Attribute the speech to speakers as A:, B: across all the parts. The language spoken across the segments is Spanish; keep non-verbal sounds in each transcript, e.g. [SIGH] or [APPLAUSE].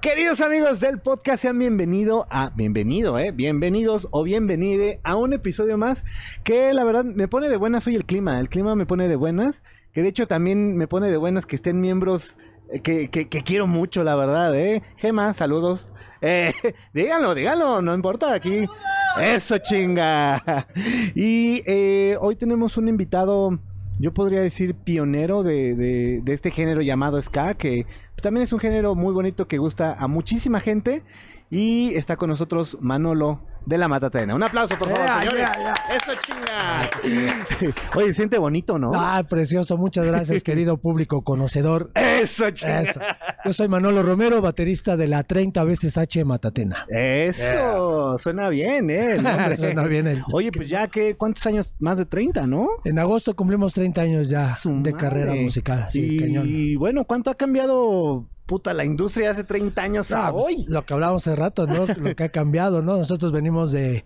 A: Queridos amigos del podcast, sean bienvenidos a bienvenido, eh, bienvenidos o bienvenide a un episodio más que la verdad me pone de buenas hoy el clima, el clima me pone de buenas, que de hecho también me pone de buenas que estén miembros eh, que, que, que quiero mucho, la verdad, eh. Gema, saludos. [LAUGHS] Eh, díganlo, díganlo, no importa aquí. Eso chinga. Y eh, hoy tenemos un invitado, yo podría decir pionero de, de, de este género llamado ska, que pues, también es un género muy bonito que gusta a muchísima gente. Y está con nosotros Manolo de la Matatena. Un aplauso, por favor, señores. Eso chinga. Oye, se siente bonito, ¿no?
B: Ah, precioso. Muchas gracias, [LAUGHS] querido público conocedor.
A: Eso chinga.
B: Eso. Yo soy Manolo Romero, baterista de la 30 veces H Matatena.
A: Eso, suena bien, ¿eh? El. [LAUGHS]
B: Suena bien el-
A: Oye, pues ya que, ¿cuántos años? Más de 30, ¿no?
B: En agosto cumplimos 30 años ya
A: Su
B: de
A: madre.
B: carrera musical. Sí,
A: y
B: cañón.
A: bueno, ¿cuánto ha cambiado, puta, la industria hace 30 años a
B: pues,
A: hoy?
B: Lo que hablábamos hace rato, ¿no? Lo que ha cambiado, ¿no? Nosotros venimos de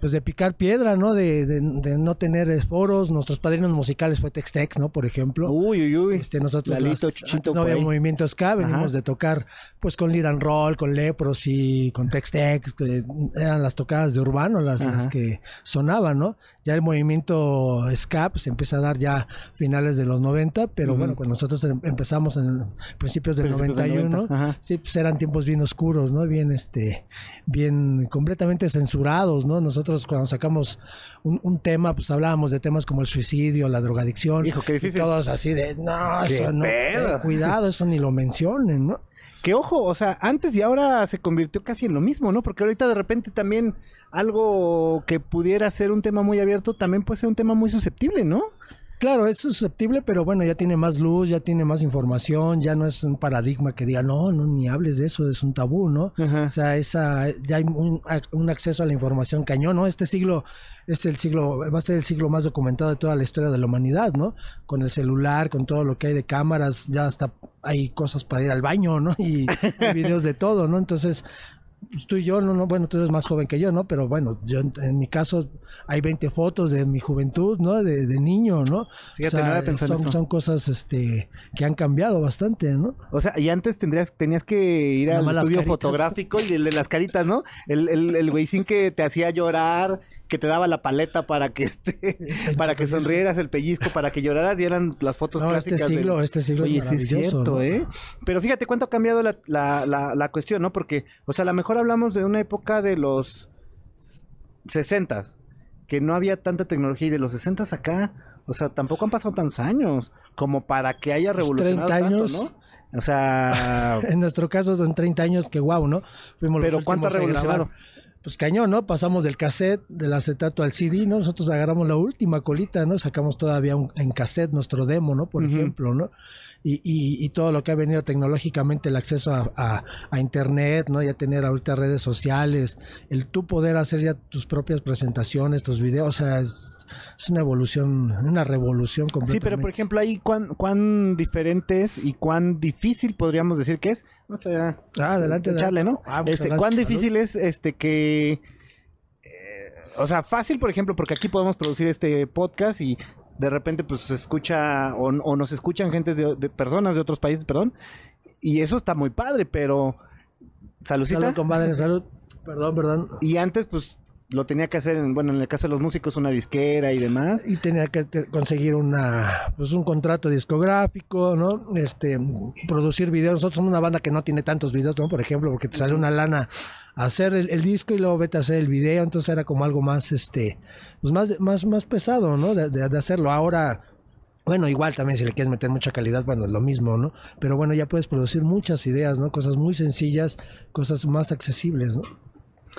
B: pues de picar piedra, ¿no? De, de- de no tener foros. Nuestros padrinos musicales fue Tex-Tex, ¿no? Por ejemplo.
A: Uy, uy, uy.
B: Este, nosotros
A: Lalito,
B: las-
A: Chuchito,
B: antes no había
A: ahí.
B: movimiento ska, venimos
A: Ajá.
B: de tocar pues con Liran Roll, con Leprosy, con Tex Tex, que eran las tocadas de urbano las, que sonaban, ¿no? Ya el movimiento ska pues, se empieza a dar ya a finales de los 90, pero bueno, cuando nosotros em- empezamos en principios del
A: Principios del
B: 91,
A: 90, ajá.
B: sí, pues eran tiempos bien oscuros, ¿no? Bien, este, bien completamente censurados, ¿no? Nosotros cuando sacamos un, un tema, pues hablábamos de temas como el suicidio, la drogadicción.
A: Hijo, qué
B: y
A: difícil.
B: todos así de, no, eso no,
A: pedo.
B: cuidado, eso ni lo mencionen, ¿no?
A: Que ojo, o sea, antes y ahora se convirtió casi en lo mismo, ¿no? Porque ahorita de repente también algo que pudiera ser un tema muy abierto también puede ser un tema muy susceptible, ¿no?
B: Claro, es susceptible, pero bueno, ya tiene más luz, ya tiene más información, ya no es un paradigma que diga, no, no, ni hables de eso, es un tabú, ¿no?
A: Ajá.
B: O sea, esa, ya hay un, un acceso a la información cañón, ¿no? Este siglo es el siglo, va a ser el siglo más documentado de toda la historia de la humanidad, ¿no? Con el celular, con todo lo que hay de cámaras, ya hasta hay cosas para ir al baño, ¿no? Y, y videos de todo, ¿no? Entonces, tú y yo, no, no, bueno, tú eres más joven que yo, ¿no? Pero bueno, yo en, mi caso hay 20 fotos de mi juventud, ¿no? De, de niño, ¿no?
A: Fíjate,
B: son,
A: eso.
B: son cosas este, que han cambiado bastante, ¿no?
A: O sea, y antes tendrías, tenías que ir al estudio
B: caritas.
A: fotográfico y el de las caritas, ¿no? El, el, el güeycín que te hacía llorar, que te daba la paleta para que este, [LAUGHS] para que sonrieras, el pellizco, para que lloraras, y eran las fotos
B: No, este
A: clásicas. del-
B: siglo, este siglo
A: Oye,
B: es
A: sí es cierto,
B: ¿no?
A: ¿eh? Pero fíjate cuánto ha cambiado la, la, la, la cuestión, ¿no? Porque, o sea, a lo mejor hablamos de una época de los 60 que no había tanta tecnología y de los 60 acá, o sea, tampoco han pasado tantos años como para que haya
B: Pues
A: revolucionado
B: 30
A: tanto,
B: años.
A: ¿no? O sea, [LAUGHS]
B: En nuestro caso son 30 años que guau, ¿no? Fuimos los
A: pero ¿cuánto ha revolucionado?
B: grabar. Pues cañón, ¿no? Pasamos del cassette, del acetato al CD, ¿no? Nosotros agarramos la última colita, ¿no? Sacamos todavía un- en cassette nuestro demo, ¿no? Por ejemplo, ¿no? Y, y, y todo lo que ha venido tecnológicamente, el acceso a, a- a internet, ¿no? Ya tener ahorita redes sociales, el tú poder hacer ya tus propias presentaciones, tus videos, o sea, es, es una evolución, una revolución
A: Sí,
B: completamente.
A: pero por ejemplo, ahí cuán, cuán diferentes y cuán difícil podríamos decir que es. No sé,
B: Ah, adelante,
A: echarle. ¿no?
B: Ah, pues,
A: este,
B: gracias,
A: cuán
B: salud.
A: difícil es este que eh, o sea, fácil, por ejemplo, porque aquí podemos producir este podcast y de repente pues se escucha o, o nos escuchan gente de, de personas de otros países, perdón, y eso está muy padre, pero saludcita.
B: Salud, compadre, salud. Perdón, perdón.
A: Y antes pues lo tenía que hacer, en, bueno, en el caso de los músicos una disquera y demás.
B: y tenía que conseguir una pues un contrato discográfico, ¿no? Este producir videos. Nosotros somos una banda que no tiene tantos videos, ¿no? Por ejemplo, porque te sale una lana hacer el, el disco y luego vete a hacer el video, entonces era como algo más este pues más más más pesado, ¿no? De, de- de hacerlo. Ahora bueno, igual también si le quieres meter mucha calidad, bueno, es lo mismo, ¿no? Pero bueno, ya puedes producir muchas ideas, ¿no? Cosas muy sencillas, cosas más accesibles, ¿no?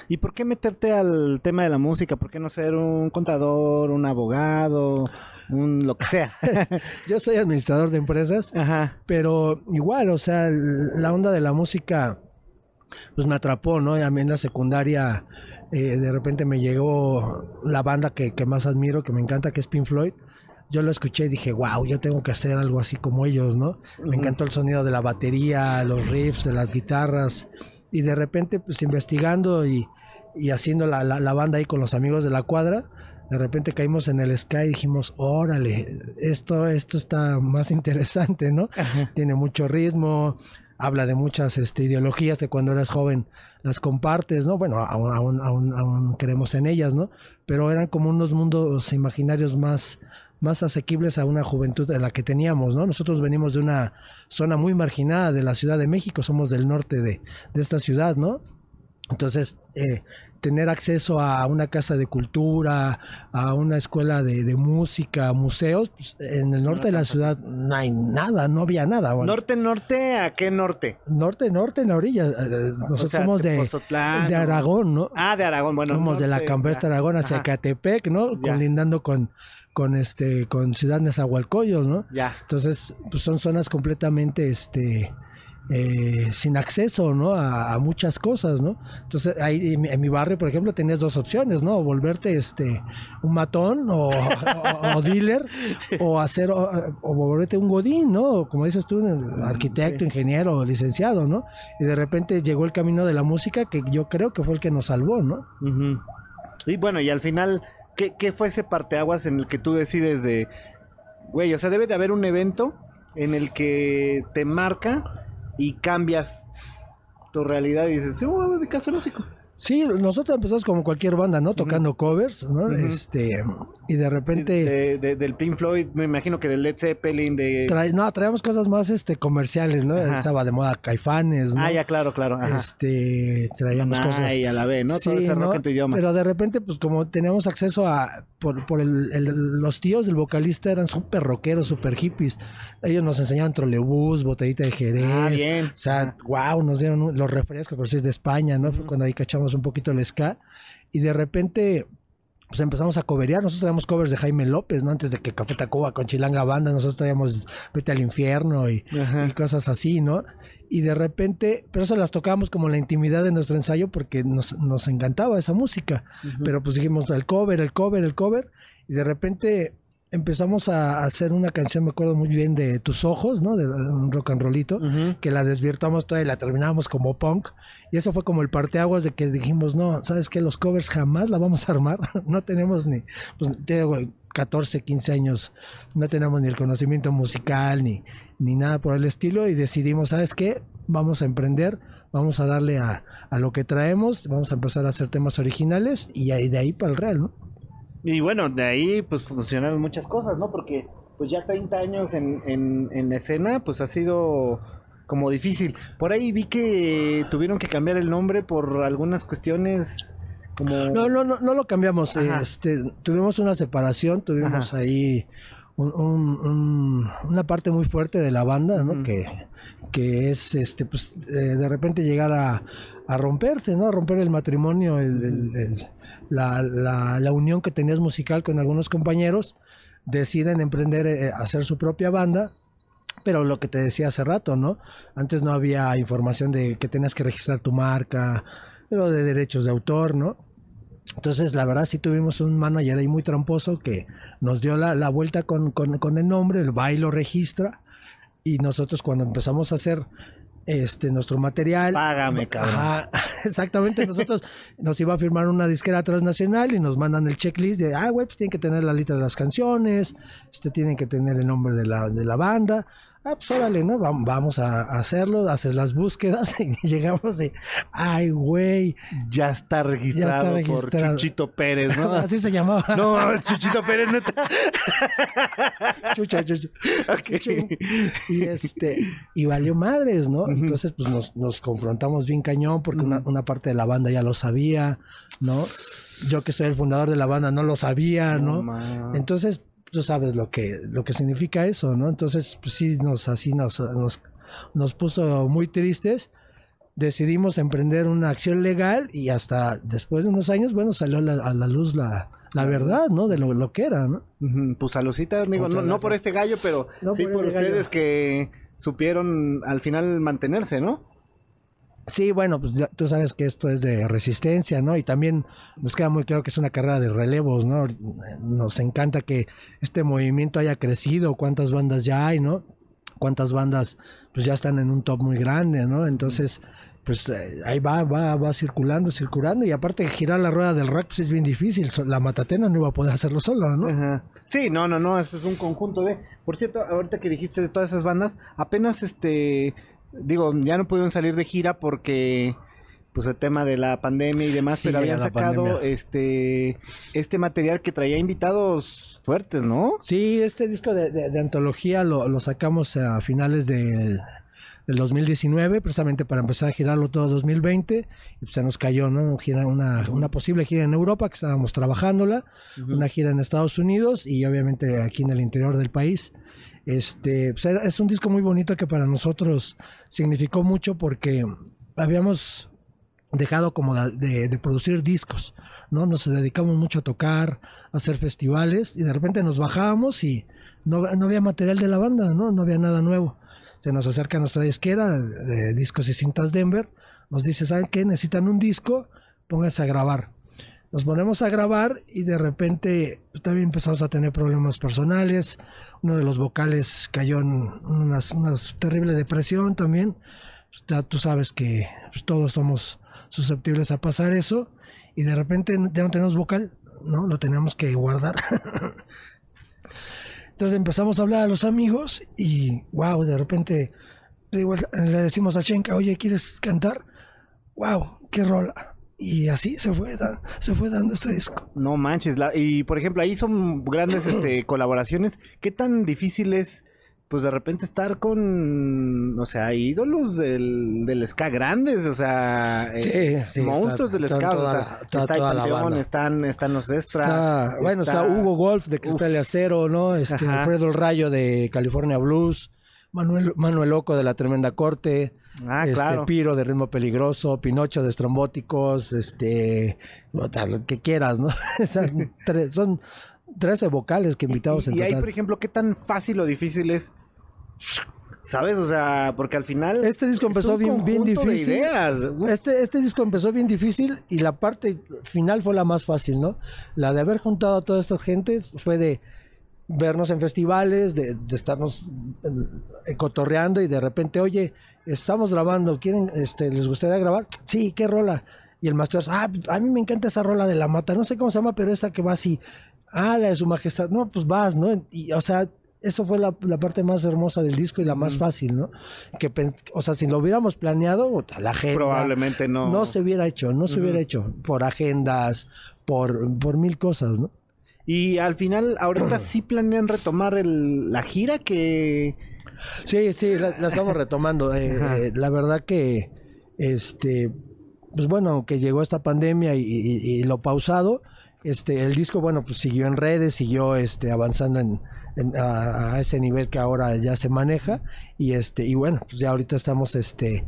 A: ¿Y por qué meterte al tema de la música? ¿Por qué no ser un contador, un abogado, un lo que sea? [LAUGHS]
B: Yo soy administrador de empresas
A: Ajá.
B: Pero igual, o sea, la onda de la música, pues me atrapó, ¿no? Y a mí en la secundaria, eh, de repente me llegó la banda que, que más admiro, que me encanta, que es Pink Floyd. Yo lo escuché y dije, wow, yo tengo que hacer algo así como ellos, ¿no? Me encantó el sonido de la batería, los riffs, de las guitarras. Y de repente, pues investigando y, y haciendo la, la- la banda ahí con los amigos de la cuadra, de repente caímos en el Sky y dijimos, órale, esto, esto está más [LAUGHS] interesante, ¿no? Tiene mucho ritmo, habla de muchas este, ideologías que cuando eras joven las compartes, ¿no? Bueno, aún, aún, aún, aún creemos en ellas, ¿no? Pero eran como unos mundos imaginarios más, más asequibles a una juventud de la que teníamos, ¿no? Nosotros venimos de una zona muy marginada de la Ciudad de México, somos del norte de, de esta ciudad, ¿no? Entonces, eh, tener acceso a una casa de cultura, a una escuela de, de música, museos, pues, en el norte de la ciudad no hay nada, no había nada. bueno.
A: ¿Norte, norte? ¿A qué norte?
B: norte, norte, en la orilla. eh, Nosotros
A: O sea,
B: somos de, de Aragón, ¿no?
A: Ah, de Aragón, bueno.
B: somos de la campestre. Aragón hacia Catepec, ¿no? Colindando con, con este, con Ciudad Nezahualcóyotl, ¿no?
A: Ya.
B: Entonces, pues son zonas completamente, este, eh, sin acceso, ¿no? A, a muchas cosas, ¿no? Entonces, ahí en, mi- en mi barrio, por ejemplo, tenías dos opciones, ¿no? Volverte, este, un matón [LAUGHS] o, o- o dealer o hacer, o, o volverte un godín, ¿no? Como dices tú, arquitecto,
A: sí.
B: ingeniero, licenciado, ¿no? Y de repente llegó el camino de la música que yo creo que fue el que nos salvó, ¿no?
A: Y bueno, y al final, ¿qué, ¿qué fue ese parteaguas en el que tú decides de, güey, o sea, debe de haber un evento en el que te marca y cambias tu realidad y dices, sí, voy a dedicarse al músico.
B: Sí, nosotros empezamos como cualquier banda, ¿no? Tocando covers, ¿no? Este, y de repente...
A: De- de- del Pink Floyd, me imagino que del Led Zeppelin, de...
B: Trae- no, traíamos cosas más este comerciales, ¿no?
A: Ajá.
B: Estaba de moda Caifanes, ¿no?
A: Ah, ya, claro, claro. Ajá.
B: Este, traíamos cosas.
A: Ay, a la vez, ¿no? Todo
B: Sí,
A: ese rock
B: ¿no?
A: en tu idioma.
B: Pero de repente, pues como teníamos acceso a, por, por el, el- los tíos del vocalista eran súper rockeros, súper hippies. Ellos nos enseñaban trolebús, botellita de Jerez.
A: Ah, bien.
B: O sea, wow, nos dieron un- los refrescos, por decir, de España, ¿no? Fue cuando ahí cachamos un poquito el ska. Y de repente, pues empezamos a coverear. Nosotros traíamos covers de Jaime López, ¿no? Antes de que Café Tacuba con Chilanga Banda, nosotros traíamos Vete al Infierno y, cosas así, ¿no? Y de repente, pero eso las tocábamos como en la intimidad de nuestro ensayo porque nos, nos encantaba esa música. Pero pues dijimos el cover, el cover, el cover. Y de repente empezamos a hacer una canción, me acuerdo muy bien, de Tus Ojos, ¿no? De un rock and rollito que la desvirtuamos toda y la terminamos como punk. Y eso fue como el parteaguas de que dijimos, no, ¿sabes qué? Los covers jamás la vamos a armar. [LAUGHS] no tenemos ni, pues, te digo, 14, 15 años, no tenemos ni el conocimiento musical ni, ni nada por el estilo. Y decidimos, ¿sabes qué? Vamos a emprender, vamos a darle a, a lo que traemos, vamos a empezar a hacer temas originales y ahí de ahí para el real, ¿no?
A: Y bueno, de ahí pues funcionaron muchas cosas, ¿no? Porque pues ya 30 años en, en, en escena, pues ha sido como difícil. Por ahí vi que tuvieron que cambiar el nombre por algunas cuestiones como...
B: No, no, no, no lo cambiamos.
A: Ajá.
B: Este, tuvimos una separación, tuvimos
A: Ajá.
B: ahí un- un- un- una parte muy fuerte de la banda, ¿no? Que, que es, este, pues, eh, de repente llegar a, a romperse, ¿no? A romper el matrimonio, el- el- el- la, la- la unión que tenías musical con algunos compañeros. Deciden emprender, eh, hacer su propia banda. Pero lo que te decía hace rato, ¿no? Antes no había información de que tenías que registrar tu marca, lo de derechos de autor, ¿no? Entonces, la verdad, sí tuvimos un manager ahí muy tramposo que nos dio la, la vuelta con, con- con el nombre, el va y lo registra. Y nosotros, cuando empezamos a hacer este nuestro material.
A: Págame, cabrón.
B: Ajá, [LAUGHS] exactamente. Nosotros nos iba a firmar una disquera transnacional y nos mandan el checklist de, ah, güey, pues tienen que tener la letra de las canciones, este tienen que tener el nombre de la, de la banda. Ah, pues órale, ¿no? Vam- Vamos a hacerlo, haces las búsquedas [LAUGHS] y llegamos y, ay, güey,
A: Ya está registrado, por
B: registrado.
A: Chuchito Pérez, ¿no? [LAUGHS]
B: así se llamaba. [LAUGHS]
A: No, Chuchito Pérez, neta.
B: Chucha, chucha.
A: Ok.
B: Y este, y valió madres, ¿no? Entonces, pues nos, nos confrontamos bien cañón porque una, una parte de la banda ya lo sabía, ¿no? Yo que soy el fundador de la banda no lo sabía, ¿no? Entonces, tú sabes lo que, lo que significa eso, ¿no? Entonces, pues sí, nos, así nos, nos, nos puso muy tristes. Decidimos emprender una acción legal y hasta después de unos años, bueno, salió la- a la luz la, la verdad, ¿no? De lo, lo que era, ¿no?
A: Pues salucita, digo, no, no por este gallo, pero
B: No
A: sí
B: por
A: por
B: este
A: ustedes
B: gallo.
A: que supieron al final mantenerse, ¿no?
B: Sí, bueno, pues ya, tú sabes que esto es de resistencia, ¿no? Y también nos queda muy claro que es una carrera de relevos, ¿no? Nos encanta que este movimiento haya crecido, cuántas bandas ya hay, ¿no? Cuántas bandas pues ya están en un top muy grande, ¿no? Entonces, pues eh, ahí va, va, va circulando, circulando y aparte girar la rueda del rock pues es bien difícil, la Matatena no iba a poder hacerlo sola, ¿no?
A: Ajá. Sí, no, no, no, eso es un conjunto de... Por cierto, ahorita que dijiste de todas esas bandas, apenas este... digo, ya no pudieron salir de gira porque pues el tema de la pandemia y demás,
B: Sí,
A: pero habían sacado
B: pandemia.
A: este este material que traía invitados fuertes, ¿no?
B: Sí, este disco de, de- de antología lo, lo sacamos a finales del, del 2019, precisamente para empezar a girarlo todo 2020. Y pues se nos cayó, ¿no? Una, gira- una, una posible gira en Europa, que estábamos trabajándola, una gira en Estados Unidos y obviamente aquí en el interior del país. Este, pues, es un disco muy bonito que para nosotros significó mucho porque habíamos dejado como de, producir discos, ¿no? Nos dedicamos mucho a tocar, a hacer festivales y de repente nos bajábamos y no, no había material de la banda, ¿no? No había nada nuevo. Se nos acerca nuestra disquera de discos y cintas Denver, nos dice, ¿saben qué? Necesitan un disco, pónganse a grabar. Nos ponemos a grabar y de repente también empezamos a tener problemas personales. Uno de los vocales cayó en una terrible depresión también. Pues, ya tú sabes que pues, todos somos susceptibles a pasar eso y de repente ya no tenemos vocal, ¿no? Lo tenemos que guardar. [LAUGHS] Entonces empezamos a hablar a los amigos y wow, de repente le decimos a Shenka, oye, ¿quieres cantar? Wow, qué rola. Y así se fue, da- se fue dando este disco.
A: No manches, la- y por ejemplo, ahí son grandes [CLEARS THROAT] este colaboraciones. ¿Qué tan difícil es pues de repente estar con, o sea, ídolos del, del ska grandes, o sea, eh,
B: Sí, sí,
A: monstruos
B: está-
A: del
B: está
A: ska,
B: toda la- está
A: está el
B: toda la
A: Panteón,
B: banda.
A: están, están los extra.
B: Está, bueno, está, Hugo Golf de Cristal y. Acero, ¿no? Este. Alfredo El Rayo de California Blues, Manuel, Manuel Loco de La Tremenda Corte,
A: Ah,
B: este,
A: claro.
B: Piro de Ritmo Peligroso, Pinocho de Estrambóticos, este, lo que quieras, ¿no? [LAUGHS] Son [LAUGHS] tre- son 13 vocales que invitamos
A: y,
B: en
A: y ahí, por ejemplo, ¿qué tan fácil o difícil es? ¿Sabes? O sea, porque al final.
B: Este disco empezó bien- bien difícil.
A: ideas.
B: Este, este disco empezó bien difícil y la parte final fue la más fácil, ¿no? La de haber juntado a todas estas gentes fue de vernos en festivales, de, de estarnos eh, cotorreando y de repente, oye, estamos grabando, ¿quieren, este, les gustaría grabar? Sí, ¿qué rola? Y el maestro, ah, a mí me encanta esa rola de la mata, no sé cómo se llama, pero esta que va así, ah, la de su majestad, no, pues vas, ¿no? Y, o sea, eso fue la, la parte más hermosa del disco y la más fácil, ¿no? Que, o sea, si lo hubiéramos planeado, la gente
A: Probablemente no.
B: no se hubiera hecho, no se hubiera hecho por agendas, por, por mil cosas, ¿no?
A: Y al final, ahorita [CLEARS THROAT] sí planean retomar el, la gira que.
B: Sí, sí, la, la estamos [LAUGHS] retomando. Eh, eh, la verdad que, este, pues bueno, aunque llegó esta pandemia y, y- y lo pausado, este, el disco, bueno, pues siguió en redes, siguió, este, avanzando en, en- a, a ese nivel que ahora ya se maneja y este, y bueno, pues ya ahorita estamos, este,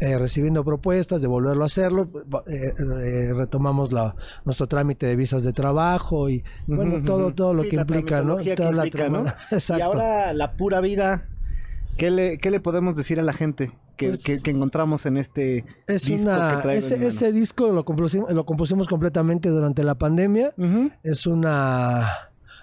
B: eh, recibiendo propuestas de volverlo a hacerlo, eh, eh, retomamos la, nuestro trámite de visas de trabajo y bueno, todo, todo lo
A: Sí,
B: que implica, ¿no?
A: que
B: la
A: ¿no? [LAUGHS]
B: Exacto.
A: Y ahora la pura vida. ¿Qué le, qué le podemos decir a la gente que,
B: Pues,
A: que- que encontramos en este
B: Es
A: disco que
B: una, ese, ese disco lo compusimos, lo compusimos completamente durante la pandemia. Es una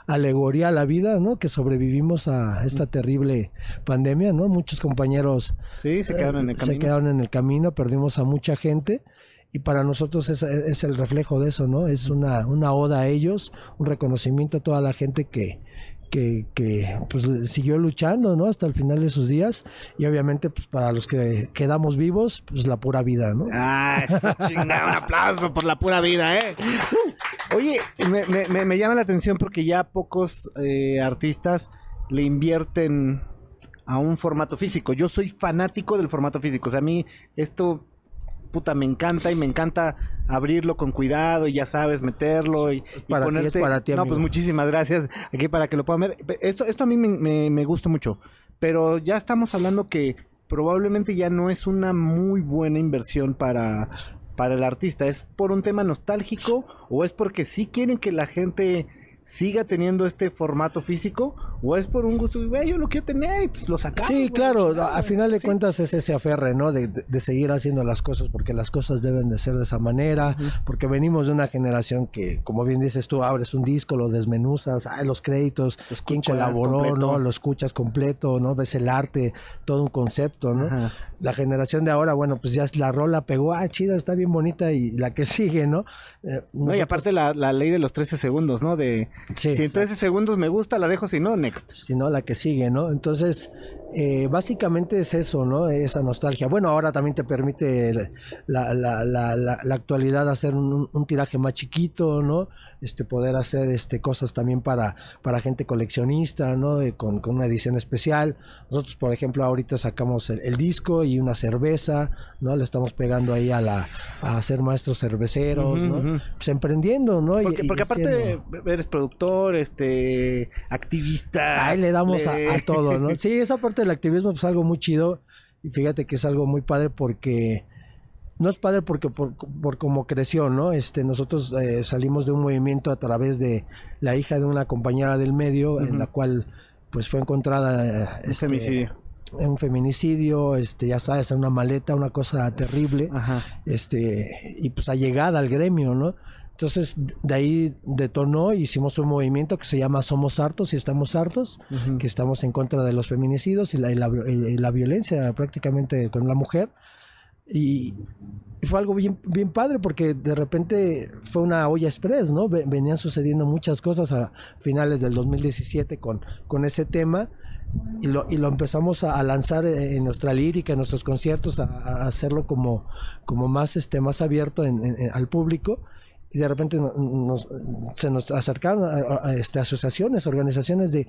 B: alegoría a la vida, ¿no? Que sobrevivimos a esta terrible pandemia, ¿no? Muchos compañeros
A: Sí, se quedaron en el
B: se
A: camino.
B: quedaron en el camino, perdimos a mucha gente y para nosotros es, es el reflejo de eso, ¿no? Es una, una oda a ellos, un reconocimiento a toda la gente que, que, que pues siguió luchando, ¿no? Hasta el final de sus días y obviamente pues para los que quedamos vivos, pues la pura vida, ¿no?
A: Ah, eso chingada, un aplauso por la pura vida, ¿eh? Oye, me, me- me- me llama la atención porque ya pocos eh, artistas le invierten a un formato físico. Yo soy fanático del formato físico. O sea, a mí esto, puta, me encanta y me encanta abrirlo con cuidado y ya sabes, meterlo y, y
B: Para ti, es para ti,
A: no, pues muchísimas gracias aquí para que lo puedan ver. Esto, esto a mí me, me- me gusta mucho. Pero ya estamos hablando que probablemente ya no es una muy buena inversión para, para el artista. ¿Es por un tema nostálgico o es porque sí quieren que la gente siga teniendo este formato físico o es por un gusto, güey, yo lo quiero tener y pues lo sacamos.
B: Sí, claro,
A: chingada,
B: a final de
A: Sí.
B: cuentas es ese aferre, ¿no? De, de- de seguir haciendo las cosas porque las cosas deben de ser de esa manera, porque venimos de una generación que, como bien dices tú, abres un disco, lo desmenuzas, ay, los créditos, quién colaboró,
A: completo.
B: ¿no? Lo escuchas completo, ¿no? Ves el arte, todo un concepto, ¿no?
A: Ajá.
B: La generación de ahora, bueno, pues ya la rola pegó, ah, chida, está bien bonita y la que sigue, ¿no? Eh,
A: No, y aparte la, la ley de los 13 segundos, ¿no? De
B: Sí,
A: si en 13 segundos me gusta, la dejo, si no, next.
B: sino la que sigue, ¿no? Entonces, eh, básicamente es eso, ¿no? Esa nostalgia. Bueno, ahora también te permite la, la, la, la actualidad hacer un, tiraje más chiquito, ¿no? Este, poder hacer este, cosas también para, para gente coleccionista, ¿no? Con, con, una edición especial. Nosotros, por ejemplo, ahorita sacamos el, el, disco y una cerveza, ¿no? Le estamos pegando ahí a la a ser maestros cerveceros, ¿no? Uh -huh. Pues emprendiendo, ¿no?
A: Porque, y, porque y aparte eres productor, este, activista.
B: Ahí le damos le... A, a todo, ¿no? Sí, esa parte del activismo pues algo muy chido y fíjate que es algo muy padre porque no es padre porque por, por cómo creció, ¿no? Este, nosotros eh, salimos de un movimiento a través de la hija de una compañera del medio, uh -huh. en la cual pues fue encontrada
A: este, un femicidio.
B: Un feminicidio, este, ya sabes, una maleta, una cosa terrible,
A: Ajá.
B: este, y pues allegada al gremio, ¿no? Entonces, de ahí detonó, hicimos un movimiento que se llama Somos Hartos y Estamos Hartos, uh -huh. que estamos en contra de los feminicidios y la, y la, y la violencia prácticamente con la mujer. Y, y, fue algo bien, bien padre porque de repente fue una olla express, ¿no? Venían sucediendo muchas cosas a finales del 2017 con, con ese tema y lo, y lo empezamos a, a, lanzar en nuestra lírica, en nuestros conciertos, a, a hacerlo como, como más, este, más abierto en, en, al público. Y de repente nos, se nos acercaron a, este, asociaciones, organizaciones de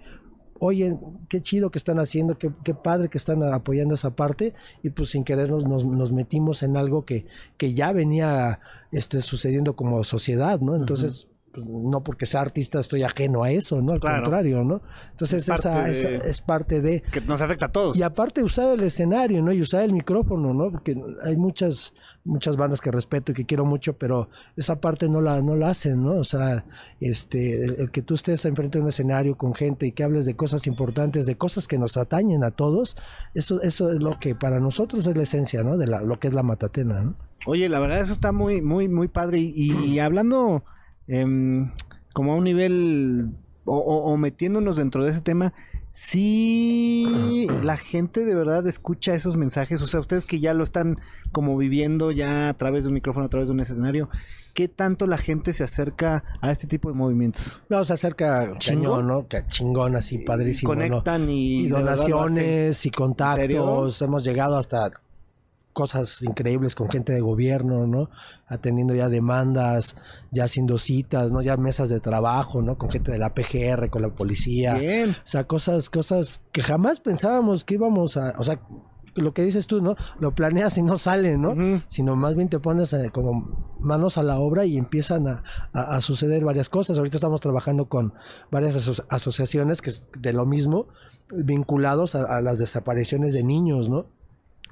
B: oye, qué chido que están haciendo, qué, qué, padre que están apoyando esa parte, y pues sin querer nos, nos metimos en algo que, que ya venía este, sucediendo como sociedad, ¿no? Entonces, uh -huh pues, no porque sea artista estoy ajeno a eso, ¿no? Al claro. contrario, ¿no? Entonces es esa, de... esa, es parte de...
A: Que nos afecta a todos.
B: Y aparte usar el escenario, ¿no? Y usar el micrófono, ¿no? Porque hay muchas muchas bandas que respeto y que quiero mucho, pero esa parte no la, no la hacen, ¿no? O sea, este, el, el que tú estés enfrente de un escenario con gente y que hables de cosas importantes, de cosas que nos atañen a todos, eso, eso es lo que para nosotros es la esencia, ¿no? De la, lo que es la matatena, ¿no?
A: Oye, la verdad eso está muy, muy, muy padre. Y, y hablando eh, como a un nivel o, o, o, metiéndonos dentro de ese tema, si [CLEARS THROAT] la gente de verdad escucha esos mensajes, o sea, ustedes que ya lo están como viviendo ya a través de un micrófono, a través de un escenario, ¿qué tanto la gente se acerca a este tipo de movimientos?
B: No, se acerca chingón, ¿no? Chingón, así, padrísimo.
A: Y conectan
B: ¿no?
A: y,
B: y donaciones y contactos. Hemos llegado hasta cosas increíbles con gente de gobierno, ¿no? Atendiendo ya demandas, ya haciendo citas, ¿no? Ya mesas de trabajo, ¿no? Con gente de la PGR, con la policía.
A: Bien.
B: O sea, cosas, cosas que jamás pensábamos que íbamos a, o sea, lo que dices tú, ¿no? Lo planeas y no sale, ¿no? Uh -huh. Sino más bien te pones eh, como manos a la obra y empiezan a, a, a, suceder varias cosas. Ahorita estamos trabajando con varias aso asociaciones que es de lo mismo, vinculados a, a las desapariciones de niños, ¿no?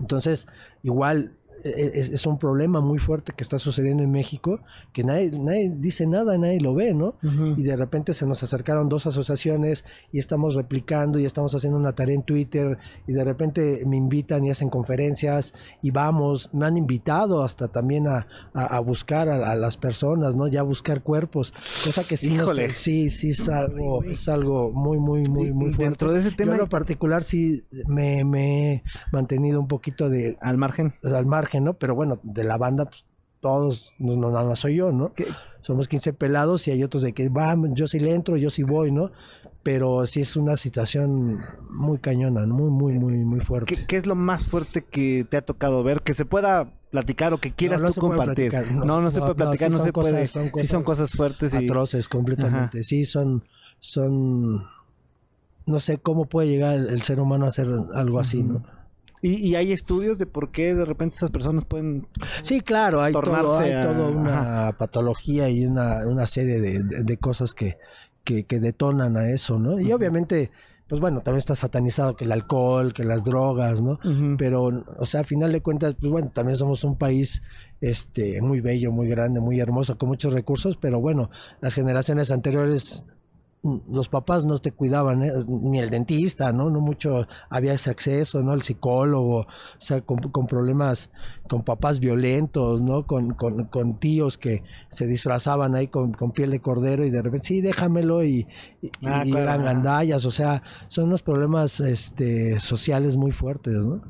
B: Entonces, igual es, es, un problema muy fuerte que está sucediendo en México, que nadie, nadie dice nada, nadie lo ve, ¿no? Uh -huh. Y de repente se nos acercaron dos asociaciones y estamos replicando y estamos haciendo una tarea en Twitter y de repente me invitan y hacen conferencias y vamos, me han invitado hasta también a, a, a buscar a, a, las personas, ¿no? Ya buscar cuerpos, cosa que sí, no sé, sí, sí es algo, es algo muy, muy, muy, muy fuerte.
A: Dentro de ese tema...
B: Yo en lo particular sí me, me he mantenido un poquito de...
A: Al margen.
B: Al margen ¿no? Pero bueno, de la banda, pues todos, no, no nada más soy yo, ¿no? Somos 15 pelados y hay otros de que, va, yo sí le entro, yo sí voy, ¿no? Pero sí es una situación muy cañona, muy, muy, muy, muy fuerte.
A: ¿Qué, ¿Qué, es lo más fuerte que te ha tocado ver? Que se pueda platicar o que quieras
B: no, no
A: tú compartir.
B: No,
A: no, no, se puede platicar, no,
B: sí
A: se
B: cosas,
A: puede.
B: Son cosas
A: sí son cosas fuertes y...
B: Atroces, completamente. Ajá. Sí, son, son... No sé cómo puede llegar el, el ser humano a hacer algo así, ¿no?
A: ¿Y, ¿Y, hay estudios de por qué de repente esas personas pueden
B: sí claro hay todo hay
A: a...
B: toda una Ajá. patología y una, una serie de, de, de cosas que, que, que, detonan a eso no y uh -huh. obviamente pues bueno, también está satanizado que el alcohol, que las drogas, ¿no? Uh -huh. Pero, o sea, a final de cuentas, pues bueno, también somos un país este muy bello, muy grande, muy hermoso, con muchos recursos, pero bueno, las generaciones anteriores los papás no te cuidaban, ¿eh? ni el dentista, ¿no? No mucho había ese acceso, ¿no? El psicólogo, o sea, con, con problemas, con papás violentos, ¿no? Con, con, con, tíos que se disfrazaban ahí con, piel de cordero y de repente, sí, déjamelo y, y, ah, y claro. eran gandallas, o sea, son unos problemas este, sociales muy fuertes, ¿no?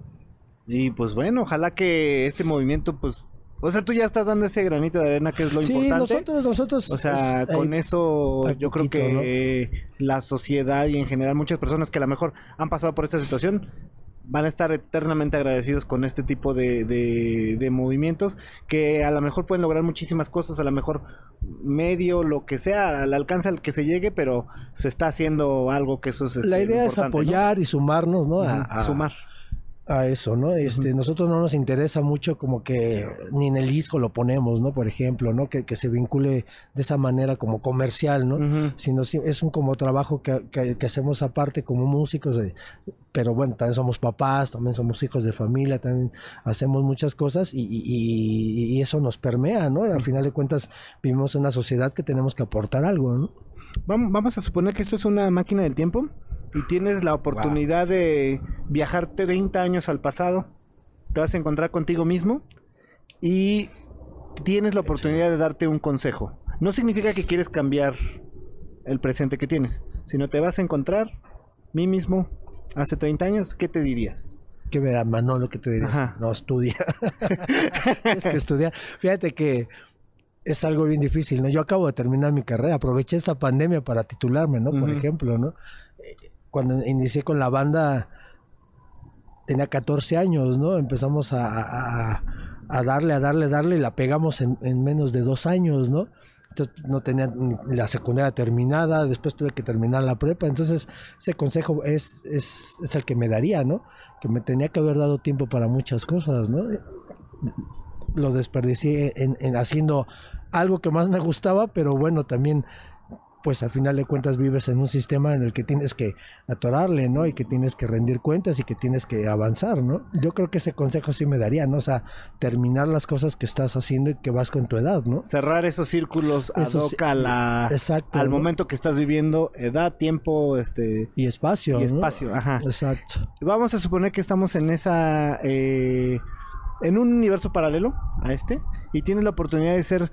A: Y pues bueno, ojalá que este movimiento, pues O sea, tú ya estás dando ese granito de arena que es lo
B: sí,
A: importante.
B: nosotros, nosotros.
A: O sea,
B: es-
A: con
B: eh,
A: eso yo creo que la sociedad y en general muchas personas que a lo mejor han pasado por esta situación van a estar eternamente agradecidos con este tipo de, de, de movimientos que a lo mejor pueden lograr muchísimas cosas, a lo mejor medio, lo que sea, al alcance al que se llegue, pero se está haciendo algo que eso es...
B: la
A: este,
B: idea es apoyar y sumarnos, ¿no? A-
A: sumar.
B: A eso, ¿no? Este, nosotros no nos interesa mucho como que ni en el disco lo ponemos, ¿no? Por ejemplo, ¿no? Que, que se vincule de esa manera como comercial, ¿no?
A: Ujú.
B: Sino si- es un como trabajo que, que- que hacemos aparte como músicos, de- pero bueno, también somos papás, también somos hijos de familia, también hacemos muchas cosas y, y- y- eso nos permea, ¿no? Al final de cuentas vivimos en una sociedad que tenemos que aportar algo, ¿no?
A: Vam- Vamos a suponer que esto es una máquina del tiempo y tienes la oportunidad de viajar 30 años al pasado. Te vas a encontrar contigo mismo y tienes la oportunidad de darte un consejo. No significa que quieres cambiar el presente que tienes, sino te vas a encontrar mí mismo hace 30 años. ¿Qué te dirías?
B: que me da Manolo que te diría,
A: Ajá.
B: no estudia. [LAUGHS] es que estudiar. Fíjate que es algo bien difícil, ¿no? Yo acabo de terminar mi carrera, aproveché esta pandemia para titularme, ¿no? Por ejemplo, ¿no? Cuando inicié con la banda tenía 14 años, ¿no? Empezamos a, darle, a darle, a darle y la pegamos en, en menos de dos años, ¿no? Entonces no tenía la secundaria terminada, después tuve que terminar la prepa, entonces ese consejo es, el que me daría, ¿no? Que me tenía que haber dado tiempo para muchas cosas, ¿no? Lo desperdicié en haciendo algo que más me gustaba, pero bueno, también pues al final de cuentas vives en un sistema en el que tienes que atorarle, ¿no? Y que tienes que rendir cuentas y que tienes que avanzar, ¿no? Yo creo que ese consejo sí me daría, ¿no? O sea, terminar las cosas que estás haciendo y que vas con tu edad, ¿no?
A: Cerrar esos círculos ad hoc a la-
B: exacto,
A: al
B: ¿no?
A: momento que estás viviendo, edad, tiempo, este
B: Y espacio,
A: y
B: ¿no?
A: espacio. Ajá.
B: Exacto.
A: Vamos a suponer que estamos en esa. eh, en un universo paralelo a este. Y tienes la oportunidad de ser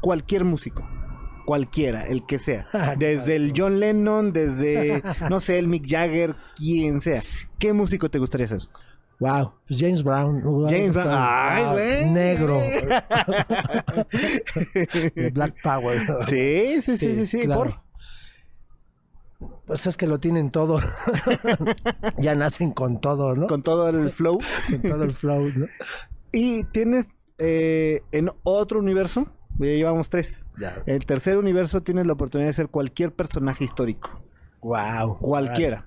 A: cualquier músico. Cualquiera, el que sea. [LAUGHS] Desde el John Lennon, desde, no sé, el Mick Jagger, quien sea. ¿Qué músico te gustaría ser?
B: Wow, pues James Brown. wow,
A: James Brown. Ay,
B: wow,
A: güey.
B: Negro. [LAUGHS] Black Power.
A: Sí, sí, sí, sí, sí.
B: claro.
A: ¿Por?
B: Pues es que lo tienen todo. [LAUGHS] ya nacen con todo, ¿no? Con,
A: Con todo el flow.
B: todo el flow, ¿no?
A: Y tienes eh, en otro universo. Ya llevamos tres. El tercer universo tienes la oportunidad de ser cualquier personaje histórico.
B: Wow.
A: Cualquiera.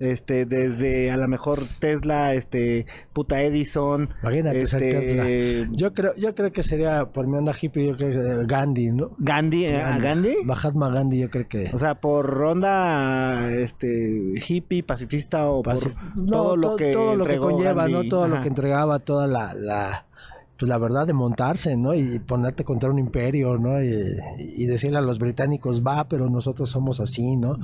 A: Este, desde a lo mejor Tesla, este, puta Edison.
B: Imagínate ser
A: este,
B: Tesla. Yo creo, yo creo que sería por mi onda hippie, yo creo que Gandhi, ¿no?
A: Gandhi, ¿eh? ¿a Gandhi?
B: Mahatma Gandhi, yo creo que.
A: O sea, por onda este hippie, pacifista o por
B: no,
A: todo lo que
B: todo lo que conlleva,
A: Gandhi.
B: ¿no? Todo lo que entregaba, toda la, la, pues la verdad de montarse, ¿no? Y ponerte contra un imperio, ¿no? Y, y decirle a los británicos, va, pero nosotros somos así, ¿no?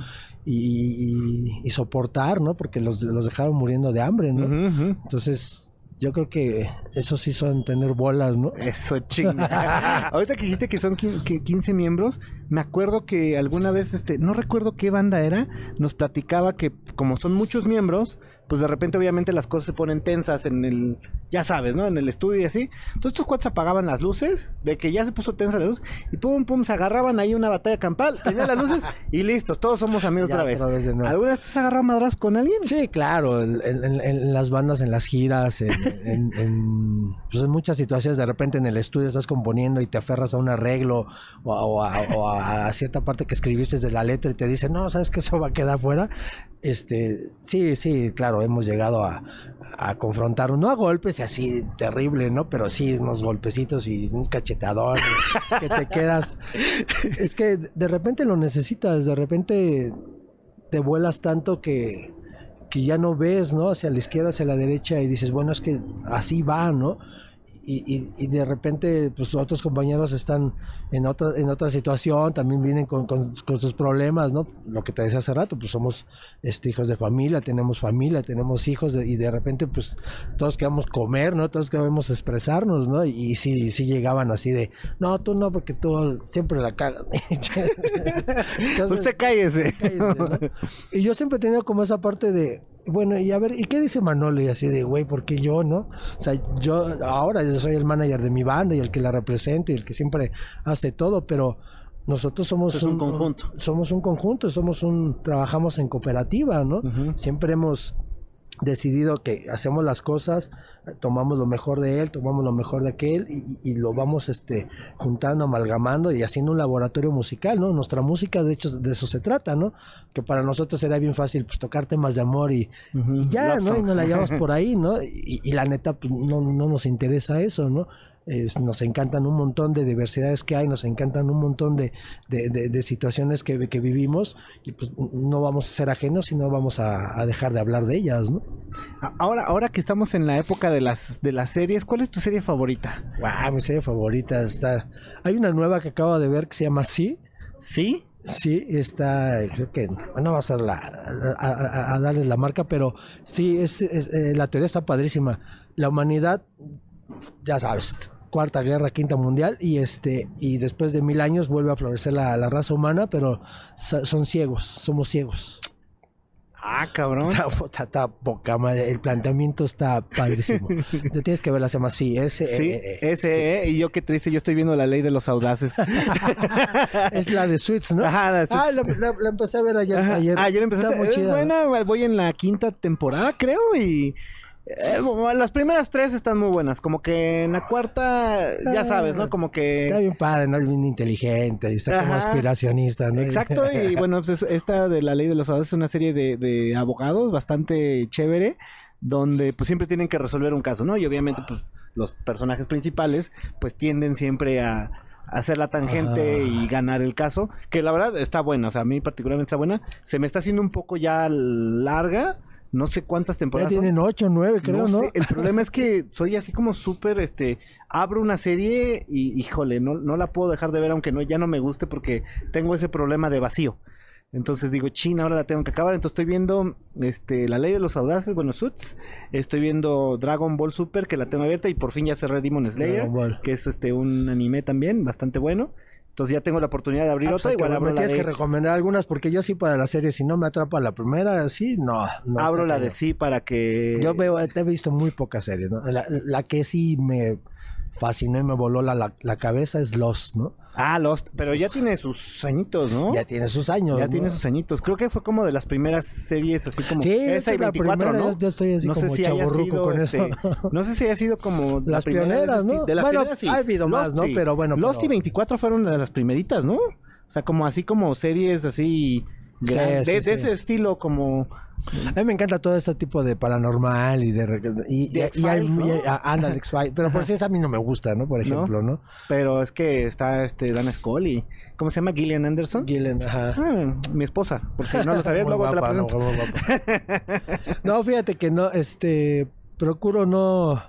B: Y, y- y soportar, ¿no? Porque los, los dejaron muriendo de hambre, ¿no? Entonces, yo creo que eso sí son tener bolas, ¿no?
A: Eso chinga. [LAUGHS] Ahorita que dijiste que son quin- que 15 miembros, me acuerdo que alguna vez, este, no recuerdo qué banda era, nos platicaba que como son muchos miembros, pues de repente obviamente las cosas se ponen tensas en el, ya sabes, ¿no? En el estudio y así. Entonces estos cuates apagaban las luces, de que ya se puso tensa la luz, y pum, pum, se agarraban ahí una batalla campal, tenían las luces [LAUGHS] y listo, todos somos amigos
B: Ya
A: otra vez.
B: otra vez de nuevo.
A: ¿Alguna vez te has agarrado madras con alguien?
B: Sí, claro, en, en- en las bandas, en las giras, [LAUGHS] en, pues en muchas situaciones, de repente en el estudio estás componiendo y te aferras a un arreglo o a, o a- o a cierta parte que escribiste desde la letra y te dicen, no, sabes que eso va a quedar fuera. Este, sí, sí, claro, hemos llegado a, a confrontar, no a golpes así terrible, ¿no? Pero sí unos golpecitos y un cachetadón que te [LAUGHS] quedas. Es que de repente lo necesitas, de repente te vuelas tanto que, que ya no ves, ¿no? Hacia la izquierda, hacia la derecha y dices, bueno, es que así va, ¿no? Y, y- y de repente, pues otros compañeros están en otra, en otra situación, también vienen con, con- con sus problemas, ¿no? Lo que te decía hace rato, pues somos este, hijos de familia, tenemos familia, tenemos hijos, de- y de repente, pues todos queremos comer, ¿no? Todos queremos expresarnos, ¿no? Y, sí, sí llegaban así de, no, tú no, porque tú siempre la cagas. [LAUGHS] Entonces,
A: Usted cállese.
B: cállese, ¿no? Y yo siempre he tenido como esa parte de bueno, y a ver, ¿y qué dice Manolo? Y así de, güey, ¿por qué yo, no? O sea, yo ahora yo soy el manager de mi banda y el que la representa y el que siempre hace todo, pero nosotros somos
A: Es un conjunto.
B: Somos un conjunto, somos un trabajamos en cooperativa, ¿no? Siempre hemos decidido que hacemos las cosas, tomamos lo mejor de él, tomamos lo mejor de aquel y, y lo vamos este juntando, amalgamando y haciendo un laboratorio musical, ¿no? Nuestra música, de hecho, de eso se trata, ¿no? Que para nosotros sería bien fácil pues tocar temas de amor y, ya, ¿no? Y nos la llevamos por [LAUGHS] ahí, ¿no? Y, y la neta, pues, no, no nos interesa eso, ¿no? Es- nos encantan un montón de diversidades que hay, nos encantan un montón de, de, de- de situaciones que, que vivimos y pues no vamos a ser ajenos y no vamos a, a dejar de hablar de ellas, ¿no?
A: Ahora, ahora que estamos en la época de las de las series, ¿cuál es tu serie favorita?
B: Wow, mi serie favorita está... Hay una nueva que acabo de ver que se llama Sí.
A: ¿Sí?
B: Sí, está, creo que no va a ser la, a, a- a darles la marca, pero sí, es, es- eh, la teoría está padrísima. La humanidad, ya sabes, cuarta guerra, quinta mundial, y este, y después de mil años vuelve a florecer la, la raza humana, pero son ciegos, somos ciegos.
A: Ah, cabrón.
B: Está, está- está poca madre, el planteamiento está padrísimo. [LAUGHS] Te tienes que ver la llama así, ese,
A: Sí,
B: eh, eh,
A: ese, eh, y yo qué triste, yo estoy viendo la ley de los audaces. [LAUGHS]
B: es la de Suits, ¿no?
A: Ajá, la de
B: Ah, la, la- la empecé a ver ayer.
A: Ajá.
B: ayer.
A: Ayer empezaste.
B: Está muy
A: es
B: chida.
A: buena, voy en la quinta temporada, creo, y eh, las primeras tres están muy buenas. Como que en la cuarta, ya sabes, ¿no? Como
B: Está
A: que.
B: bien padre, ¿no? Bien inteligente, está como
A: Ajá.
B: aspiracionista, ¿no?
A: Exacto, y [LAUGHS] bueno, pues es- esta de la ley de los audaces es una serie de, de abogados bastante chévere, donde pues siempre tienen que resolver un caso, ¿no? Y obviamente, pues los personajes principales, pues tienden siempre a hacer la tangente y ganar el caso, que la verdad está buena, o sea, a mí particularmente está buena. Se me está haciendo un poco ya larga, no sé cuántas
B: Ya
A: temporadas. son.
B: tienen ocho, nueve, creo, ¿no?
A: sé, el problema es que soy así como súper, este, abro una serie y, híjole, no, no la puedo dejar de ver aunque no, ya no me guste porque tengo ese problema de vacío. Entonces digo, china, ahora la tengo que acabar. Entonces estoy viendo, este, La Ley de los Audaces, bueno, Suits. Estoy viendo Dragon Ball Super, que la tengo abierta y por fin ya cerré Demon Slayer, que es, este, un anime también bastante bueno. Entonces ya tengo la oportunidad de abrir
B: Ah, pues
A: otra, igual abro
B: me
A: la
B: tienes
A: de...
B: que recomendar algunas porque yo sí para la serie, si no me atrapa la primera, sí, no. no
A: abro la de sí para que...
B: Yo veo, he visto muy pocas series, ¿no? La, la que sí me fascinó y me voló la, la, la cabeza es Lost, ¿no?
A: Ah, Lost, pero ya tiene sus añitos, ¿no?
B: Ya tiene sus años.
A: Ya
B: ¿no?
A: tiene sus añitos. Creo que fue como de las primeras series así como
B: Sí,
A: esa y
B: es la
A: 24,
B: primera,
A: ¿no?
B: ya- ya estoy así
A: no sé
B: como
A: si haya sido
B: con
A: este,
B: eso.
A: No sé si haya sido como [LAUGHS] la
B: Las
A: de
B: pioneras, ¿no?
A: De las
B: Bueno,
A: primeras, sí.
B: ha habido más, ¿no?
A: sí.
B: Pero bueno,
A: Lost
B: pero-
A: y 24 fueron de las primeritas, ¿no? O sea, como así como series así gran-
B: sí,
A: de, ese estilo como
B: A mí me encanta todo ese tipo de paranormal y de... Y, y- y hay-
A: ¿no?
B: y- ah, anda. Pero por si esa a mí no me gusta, ¿no? Por ejemplo, ¿no?
A: pero es que está este Dan Scully. ¿Cómo se llama? Gillian Anderson.
B: Gillen, ajá.
A: Ah, mi esposa, por si no lo sabías, [LAUGHS] luego te la presento. [LAUGHS]
B: No, fíjate que no, este, procuro no...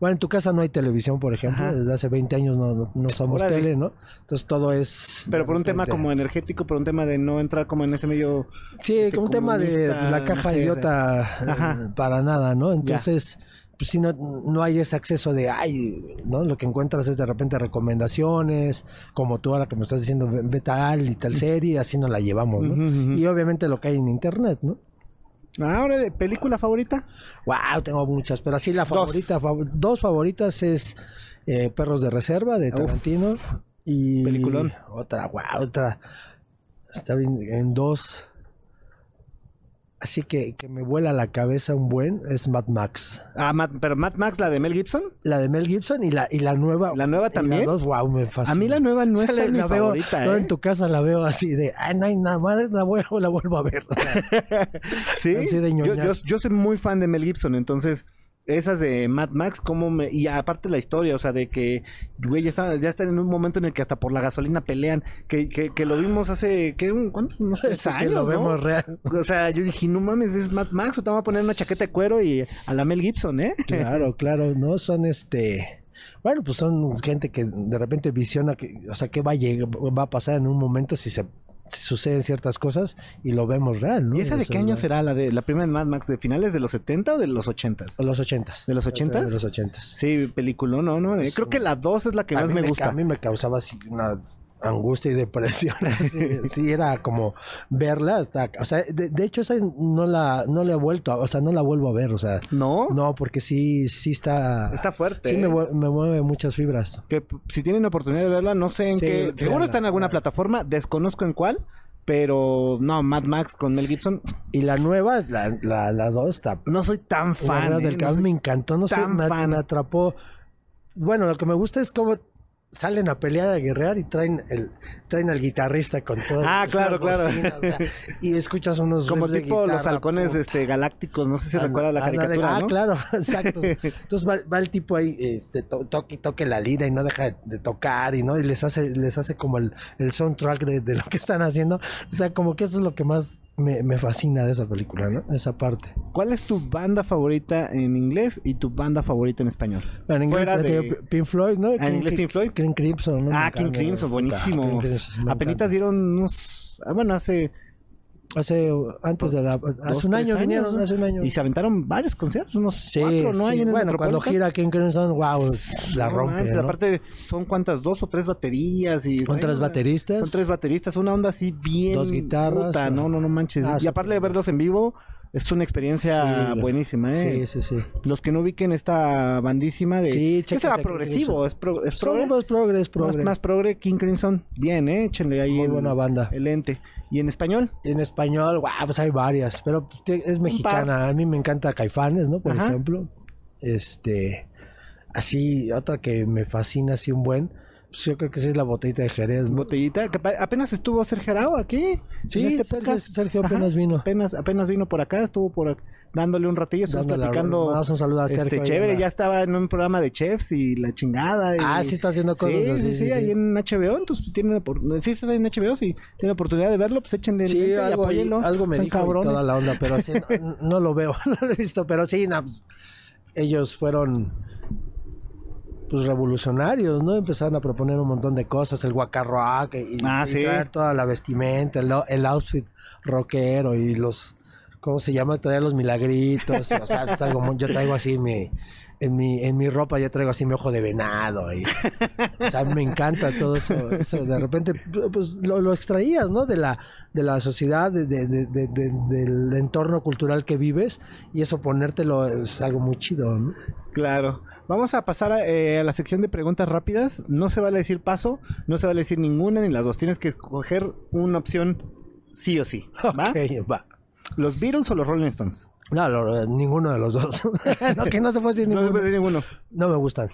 B: Bueno, en tu casa no hay televisión, por ejemplo.
A: Ajá.
B: Desde hace 20 años no, no, no somos
A: Órale.
B: tele, ¿no? Entonces todo es...
A: Pero por un tema como energético, por un tema de no entrar como en ese medio
B: Sí,
A: este,
B: como un tema de la caja
A: no sé,
B: idiota eh, para nada, ¿no? Entonces, pues si no, no hay ese acceso de, ay, ¿no? Lo que encuentras es de repente recomendaciones, como tú ahora que me estás diciendo, ve ve tal y tal serie, así nos la llevamos, ¿no? Y obviamente lo que hay en internet, ¿no?
A: Ahora, ¿película favorita?
B: Wow, tengo muchas, pero así la
A: Dos.
B: favorita, fav- dos favoritas es eh, Perros de Reserva de
A: Uf,
B: Tarantino y
A: peliculón.
B: otra, wow, otra está bien en dos. Así que, que me vuela la cabeza un buen es Mad Max.
A: Ah, Mad- pero Mad Max, la de Mel Gibson.
B: La de Mel Gibson y la y la nueva.
A: ¿La nueva también?
B: las dos, wow, me fascina.
A: A mí la nueva no es mi
B: veo,
A: favorita,
B: todo
A: ¿eh?
B: en tu casa la veo así de, ay, no hay nada, madre, la, voy, la vuelvo a ver. [LAUGHS]
A: Sí,
B: Así de
A: yo, yo, yo soy muy fan de Mel Gibson, entonces esas de Mad Max, como me... Y aparte la historia, o sea, de que, güey, ya están, ya están en un momento en el que hasta por la gasolina pelean, que, que, que lo vimos hace, ¿qué? Un- ¿Cuántos? Unos tres
B: Sí, que
A: años,
B: lo
A: ¿no?
B: vemos real.
A: O sea, yo dije, no mames, es Mad Max, o te voy a poner una chaqueta de cuero y a la Mel Gibson, ¿eh? [LAUGHS]
B: Claro, claro, no son este. Bueno, pues son gente que de repente visiona que, o sea, qué va a llegar, va a pasar en un momento si se suceden ciertas cosas y lo vemos real, ¿no?
A: ¿Y esa de
B: Eso
A: qué año será la de la primera de Mad Max? ¿De finales de los 70 o de los 80?
B: De los ochentas.
A: ¿De los ochentas?
B: De los ochentas.
A: Sí, película, no, no. eh, Creo que la 2 es la que
B: a
A: más me
B: A
A: gusta.
B: mí me causaba así una angustia y depresión. [LAUGHS] sí, sí, era como verla hasta, o sea, de, de hecho esa no la no la he vuelto, a- o sea, no la vuelvo a ver, o sea,
A: ¿No?
B: no, porque sí sí está
A: Está fuerte.
B: sí
A: ¿eh?
B: me, me mueve muchas fibras.
A: Que si tienen oportunidad de verla, no sé en
B: Sí,
A: qué. Seguro está en alguna plataforma, desconozco en cuál. Pero no, Mad Max con Mel Gibson.
B: Y la nueva, la la, la dos está
A: No soy tan fan.
B: Guardianes
A: ¿eh?
B: del
A: No soy-
B: me encantó, no sé,
A: tan
B: me,
A: fan.
B: me atrapó. Bueno, lo que me gusta es cómo salen a pelear a guerrear y traen el traen al guitarrista con todo
A: Ah, claro, claro. [LAUGHS]
B: y escuchas unos
A: Como
B: de
A: tipo los halcones
B: puta.
A: este, galácticos, no sé si recuerda la caricatura,
B: Ah,
A: ¿no?
B: claro, [LAUGHS] exacto. [LAUGHS] Entonces va, va el tipo ahí, este, to- toque y toque la lira y no deja de, de tocar y no, y les hace, les hace como el, el soundtrack de, de lo que están haciendo. O sea, como que eso es lo que más me, me fascina de esa película, ¿no? Esa parte.
A: ¿Cuál es tu banda favorita en inglés y tu banda favorita en español?
B: Bueno, en inglés
A: de-
B: Pink Floyd, ¿no?
A: Ah, en inglés Pink Floyd.
B: King Crimson, ¿no? Me
A: ah, King Crimson, buenísimo. Apenitas dieron unos. ah, Bueno, hace.
B: Hace, antes de la... Hace un año hace un año.
A: Y se aventaron varios conciertos, unos
B: Sí,
A: cuatro, ¿no?
B: sí.
A: En el
B: bueno, cuando gira King Crimson, wow, la rompe,
A: manches,
B: ¿no?
A: Aparte, son cuántas, dos o tres baterías y.
B: Son tres bateristas.
A: Son tres bateristas, una onda así bien.
B: Dos guitarras,
A: puta,
B: ah.
A: no, no, no manches.
B: Ah,
A: y aparte de verlos en vivo, es una experiencia
B: Sí,
A: buenísima, ¿eh?
B: Sí, sí, sí.
A: Los que no ubiquen esta bandísima de.
B: Sí,
A: ¿Qué será progresivo? ¿Es, pro- es progre?
B: más progres,
A: Más,
B: progres.
A: más progre, King Crimson. Bien, ¿eh? Échenle ahí
B: Muy
A: el,
B: buena banda.
A: el ente. ¿Y en español?
B: En español, wow, pues hay varias, pero es mexicana. A mí me encanta Caifanes, ¿no? Por
A: Ajá.
B: ejemplo. Este, así, otra que me fascina así un buen, pues yo creo que sí es la botellita de Jerez, ¿no?
A: Botellita. que apenas estuvo Sergio Arau aquí.
B: Sí,
A: este
B: Sergio. Sergio
A: Ajá.
B: apenas vino.
A: Apenas, apenas vino por acá, estuvo por dándole un ratillo, estuvimos
B: la-
A: platicando.
B: mandamos un saludo a
A: este,
B: Sergio. ahí
A: chévere,
B: la-
A: ya estaba en un programa de chefs y la chingada. y-
B: Ah, sí está haciendo cosas
A: sí,
B: así.
A: Sí, sí,
B: sí,
A: ahí en HBO, entonces pues, tienen opor- sí está en HBO, si tienen oportunidad de verlo, pues échenle el
B: Sí,
A: y
B: algo, ahí-
A: apóyenlo.
B: algo me
A: Son
B: dijo y toda la onda, pero sí, no, [LAUGHS] no lo veo, [LAUGHS] no lo he visto, pero sí, no, pues, ellos fueron pues revolucionarios, ¿no? Empezaron a proponer un montón de cosas, el guacarrock y,
A: Ah,
B: y
A: sí.
B: traer toda la vestimenta, el, el outfit rockero y los ¿cómo se llama? Traer los milagritos, o sea, es algo yo traigo así mi en mi, en mi ropa yo traigo así mi ojo de venado y o sea, me encanta todo eso, eso de repente pues lo, lo extraías, ¿no? De la, de la sociedad, de, de- de- de- de- del entorno cultural que vives y eso ponértelo es algo muy chido, ¿no?
A: Claro. Vamos a pasar a, eh, a la sección de preguntas rápidas. No se vale decir paso, no se vale decir ninguna ni las dos. Tienes que escoger una opción sí o sí. ¿Va?
B: Ok, va.
A: ¿Los Beatles o los Rolling Stones?
B: No, no, ninguno de los dos. [LAUGHS] no, que no se puede decir
A: No se
B: ninguno.
A: puede decir ninguno.
B: No me gustan.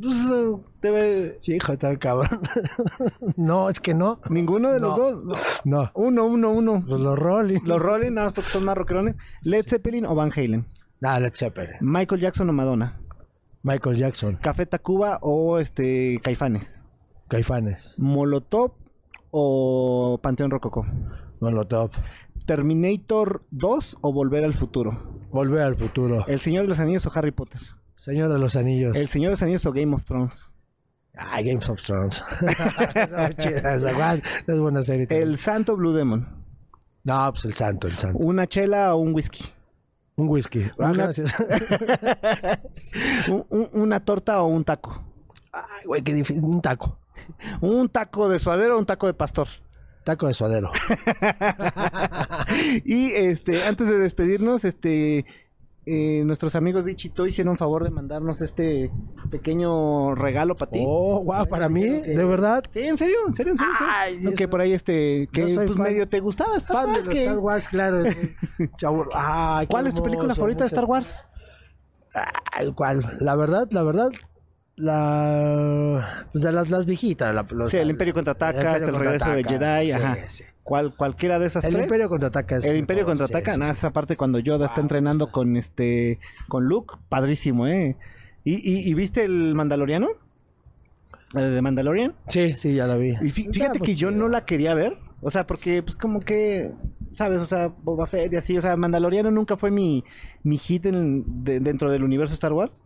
A: Pues, eh, debe-
B: Sí, hijo, está cabrón. [LAUGHS] no, es que no.
A: Ninguno de los dos. No.
B: No.
A: Uno, uno, uno.
B: Pues los Rolling.
A: Los Rolling, nada más porque son más rockerones. Led Zeppelin o Van Halen.
B: Ah, Led Zeppelin.
A: Michael Jackson o Madonna.
B: Michael Jackson.
A: Café Tacuba o este Caifanes.
B: Caifanes.
A: Molotov o Panteón Rococó.
B: Molotov.
A: Terminator 2 o Volver al Futuro.
B: Volver al futuro.
A: El Señor de los Anillos o Harry Potter.
B: Señor de los Anillos.
A: El Señor de los Anillos o Game of Thrones.
B: Ah, Games of Thrones. [LAUGHS] Es buena serie. también.
A: El Santo Blue Demon.
B: No, pues el santo, el santo.
A: Una chela o un whisky.
B: Un whisky. Ah,
A: Una-
B: gracias. [LAUGHS]
A: Un- un- una torta o un taco.
B: Ay, güey, qué difícil. Un taco.
A: Un taco de suadero o un taco de pastor.
B: Taco de suadero. [LAUGHS]
A: y este, antes de despedirnos, este eh, nuestros amigos de Ichito hicieron favor de mandarnos este pequeño regalo para ti.
B: Oh, wow, para mí,
A: que-
B: de verdad.
A: Sí, en serio, en serio, en serio. en serio.
B: Ay,
A: No, que por ahí este, que
B: soy
A: pues medio te gustaba Star
B: Fan
A: Wars, que-
B: Star Wars, claro. [LAUGHS] Chavo,
A: ¿Cuál es tu película favorita de Star Wars?
B: Ay, ¿Cuál? La verdad, la verdad. La. Pues de las, las viejitas. La, los-
A: Sí, el Imperio contraataca,
B: el
A: hasta el regreso de Jedi,
B: sí,
A: ajá.
B: sí.
A: ¿Cuál, cualquiera de esas
B: El
A: tres?
B: Imperio contraataca es.
A: el Imperio contraataca,
B: sí,
A: nada, esa parte cuando Yoda está entrenando con este con Luke, padrísimo, ¿eh? ¿Y, y, y viste el Mandaloriano? ¿La de Mandalorian?
B: Sí, sí, ya la vi.
A: Y fí- fíjate que yo no la quería ver, o sea, porque pues como que, ¿sabes? O sea, Boba Fett y así, o sea, Mandaloriano nunca fue mi, mi hit en- de- dentro del universo Star Wars.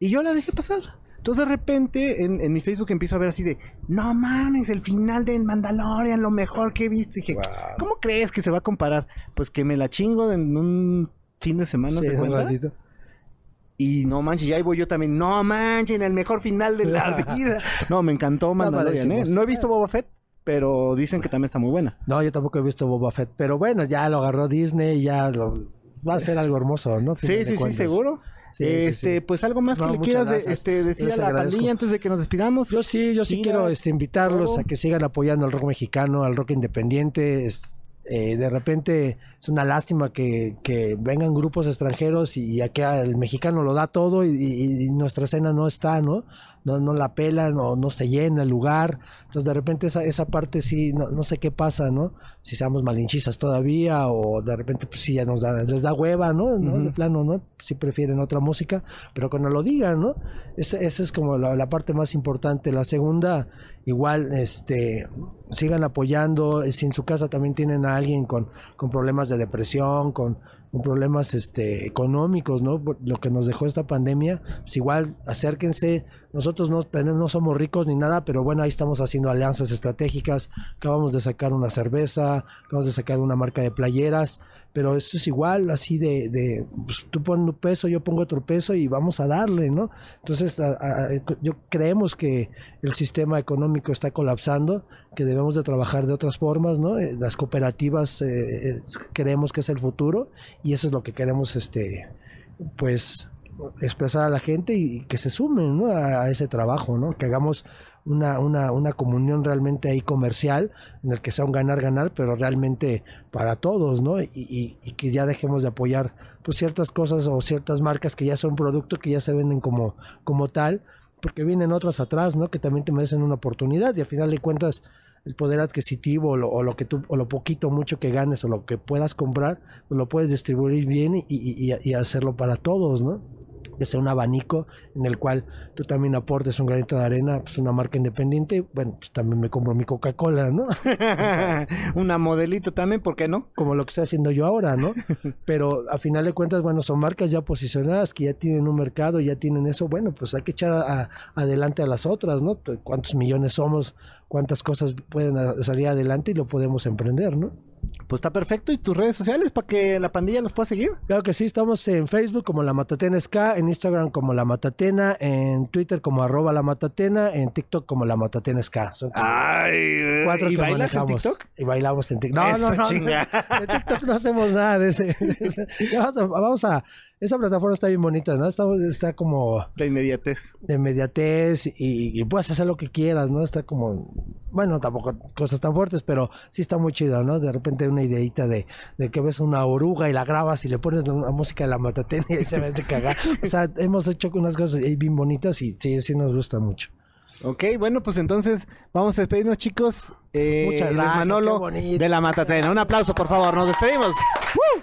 A: Y yo la dejé pasar. Entonces de repente en, en mi Facebook empiezo a ver así de, no mames, el final de Mandalorian, lo mejor que he visto. Y dije,
B: Wow.
A: ¿cómo crees que se va a comparar? Pues que me la chingo en un fin de semana,
B: Sí,
A: ¿te
B: un ratito.
A: Y no manches, ya ahí voy yo también. No manches, el mejor final de la vida. No, me encantó Mandalorian, ¿eh? No he visto Boba Fett, pero dicen que también está muy buena.
B: No, yo tampoco he visto Boba Fett, pero bueno, ya lo agarró Disney, ya lo, va a ser algo hermoso, ¿no?
A: Sí, sí, sí, seguro.
B: Sí,
A: este,
B: sí.
A: pues algo más
B: No,
A: que le quieras de- este, decir a la
B: agradezco.
A: pandilla antes de que nos despidamos.
B: Yo sí, yo sí quiero este, invitarlos a que sigan apoyando al rock mexicano, al rock independiente. Es, eh, de repente es una lástima que, que vengan grupos extranjeros y acá el mexicano lo da todo y, y- y nuestra escena no está, ¿no? No, no la pelan o no se llena el lugar. Entonces de repente esa, esa parte sí, no, no sé qué pasa, ¿no? Si seamos malinchistas todavía o de repente pues sí ya nos da, les da hueva, ¿no? ¿No? De plano, ¿no? Si prefieren otra música, pero cuando lo digan, ¿no? Esa, esa es como la, la parte más importante. La segunda, igual, este, sigan apoyando. Si en su casa también tienen a alguien con, con problemas de depresión, con, con problemas este, económicos, ¿no? Por Lo que nos dejó esta pandemia, pues igual, acérquense. Nosotros no, tenemos, no somos ricos ni nada, pero bueno, ahí estamos haciendo alianzas estratégicas. Acabamos de sacar una cerveza, acabamos de sacar una marca de playeras, pero esto es igual, así de, de pues, tú pones un peso, yo pongo otro peso y vamos a darle, ¿no? Entonces, a- a- yo creemos que el sistema económico está colapsando, que debemos de trabajar de otras formas, ¿no? Eh, Las cooperativas eh, eh, creemos que es el futuro y eso es lo que queremos, este, pues, expresar a la gente y que se sumen ¿no? a, ese trabajo, ¿no? Que hagamos una, una, una comunión realmente ahí comercial, en el que sea un ganar-ganar, pero realmente para todos, ¿no? Y, que ya dejemos de apoyar pues ciertas cosas o ciertas marcas que ya son productos que ya se venden como, como tal, porque vienen otras atrás, ¿no? Que también te merecen una oportunidad y al final de cuentas el poder adquisitivo o lo, o lo que tú o lo poquito mucho que ganes o lo que puedas comprar pues lo puedes distribuir bien y- y- y hacerlo para todos, ¿no? Que sea un abanico en el cual tú también aportes un granito de arena, pues una marca independiente, bueno, pues también me compro mi Coca-Cola, ¿no? [LAUGHS] [LAUGHS]
A: Una modelito también, ¿por qué no?
B: Como lo que estoy haciendo yo ahora, ¿no? [LAUGHS] Pero a final de cuentas, bueno, son marcas ya posicionadas que ya tienen un mercado, ya tienen eso, bueno, pues hay que echar a- a- adelante a las otras, ¿no? ¿Cuántos millones somos? ¿Cuántas cosas pueden salir adelante y lo podemos emprender, ¿no?
A: Pues está perfecto. ¿Y tus redes sociales para que la pandilla los pueda seguir?
B: Claro que sí, estamos en Facebook como La Matatena SK, en Instagram como La Matatena, en Twitter como arroba La Matatena, en TikTok como La Matatena SK. Son
A: Ay,
B: cuatro
A: ¿y
B: que
A: bailas en
B: manejamos.
A: TikTok?
B: Y bailamos en TikTok. No,
A: Eso,
B: no, no.
A: chinga.
B: De TikTok no hacemos nada de ese. de [LAUGHS] ese. Ya Vamos a, vamos a- Esa plataforma está bien bonita, ¿no? Está, está como
A: La inmediatez.
B: de inmediatez y, y puedes hacer lo que quieras, ¿no? Está como, bueno, tampoco cosas tan fuertes, pero sí está muy chido, ¿no? De repente una ideita de, de que ves una oruga y la grabas y le pones una música de la matatena y se ve de cagar. O sea, [LAUGHS] hemos hecho unas cosas bien bonitas y sí, sí nos gusta mucho.
A: Ok, bueno, pues entonces vamos a despedirnos, chicos. Eh,
B: Muchas gracias,
A: Manolo de la Matatena. Un aplauso, por favor. Nos despedimos. ¡Woo!